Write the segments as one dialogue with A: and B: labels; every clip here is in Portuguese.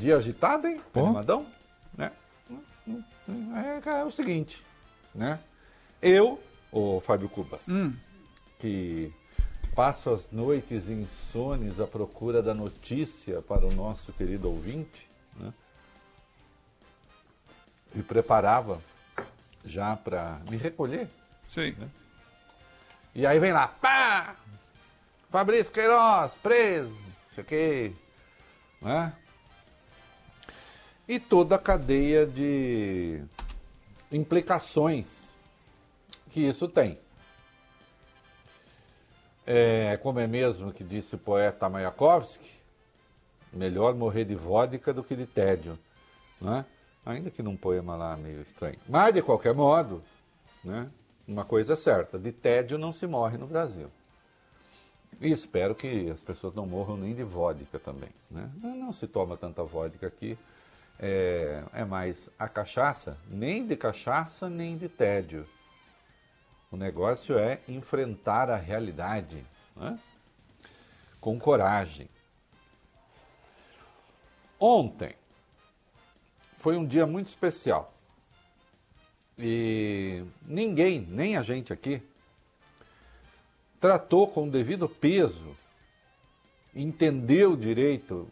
A: Dia agitado, hein? Animadão? Né? É, é o seguinte, né? Eu, o Fábio Cuba,
B: Hum.
A: que passo as noites insones à procura da notícia para o nosso querido ouvinte, né? E preparava já para me recolher.
B: Sim.
A: E aí vem lá, pá! Fabrício Queiroz, preso, chequei, né? E toda a cadeia de implicações que isso tem. É, como é mesmo que disse o poeta Mayakovsky, melhor morrer de vodka do que de tédio, né? Ainda que num poema lá meio estranho. Mas, de qualquer modo, né? Uma coisa é certa, de tédio não se morre no Brasil. E espero que as pessoas não morram nem de vodka também. Né? Não, não se toma tanta vodka aqui. É, é mais a cachaça, nem de cachaça, nem de tédio. O negócio é enfrentar a realidade né? com coragem. Ontem foi um dia muito especial. E ninguém, nem a gente aqui, tratou com o devido peso, entendeu direito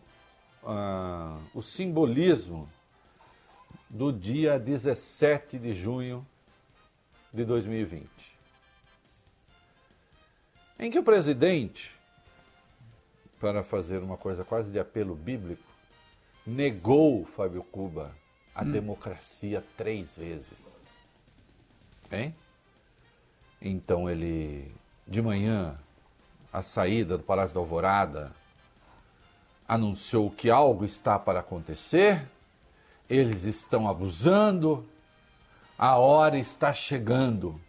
A: ah, o simbolismo do dia 17 de junho de 2020, em que o presidente, para fazer uma coisa quase de apelo bíblico, negou, Fábio Cuba, a democracia três vezes. Hein? Então ele, de manhã, à saída do Palácio da Alvorada, anunciou que algo está para acontecer, eles estão abusando, a hora está chegando.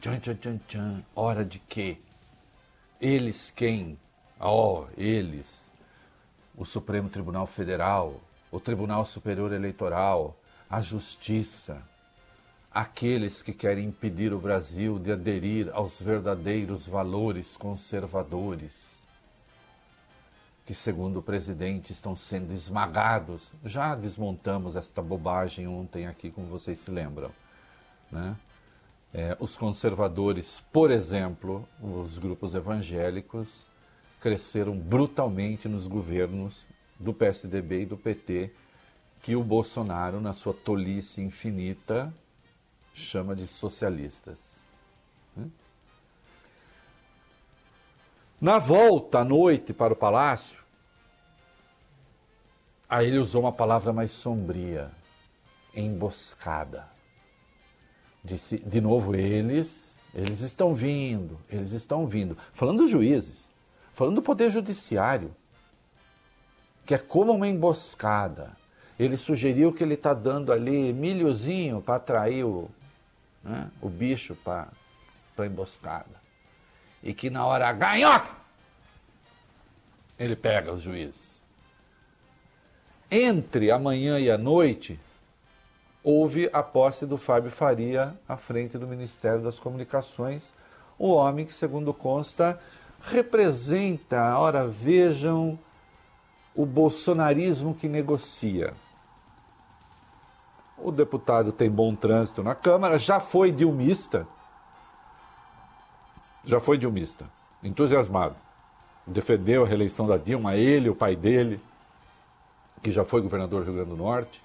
A: Tchan, tchan, tchan, tchan. Hora de quê? Eles quem? Oh, eles. O Supremo Tribunal Federal, o Tribunal Superior Eleitoral, a Justiça aqueles que querem impedir o Brasil de aderir aos verdadeiros valores conservadores, que, segundo o presidente, estão sendo esmagados. Já desmontamos esta bobagem ontem aqui, como vocês se lembram. Né? É, os conservadores, por exemplo, os grupos evangélicos, cresceram brutalmente nos governos do PSDB e do PT, que o Bolsonaro, na sua tolice infinita, chama de socialistas. Na volta à noite para o palácio, aí ele usou uma palavra mais sombria, emboscada. Disse, de novo, eles, eles estão vindo, eles estão vindo. Falando dos juízes, falando do poder judiciário, que é como uma emboscada. Ele sugeriu que ele está dando ali milhozinho para atrair o, né, o bicho para a emboscada. E que na hora ganhoca, ele pega os juízes. Entre a manhã e a noite, houve a posse do Fábio Faria à frente do Ministério das Comunicações, o homem que, segundo consta, representa, ora vejam, o bolsonarismo que negocia. O deputado tem bom trânsito na Câmara, já foi dilmista. Já foi dilmista, entusiasmado. Defendeu a reeleição da Dilma, ele, o pai dele, que já foi governador do Rio Grande do Norte.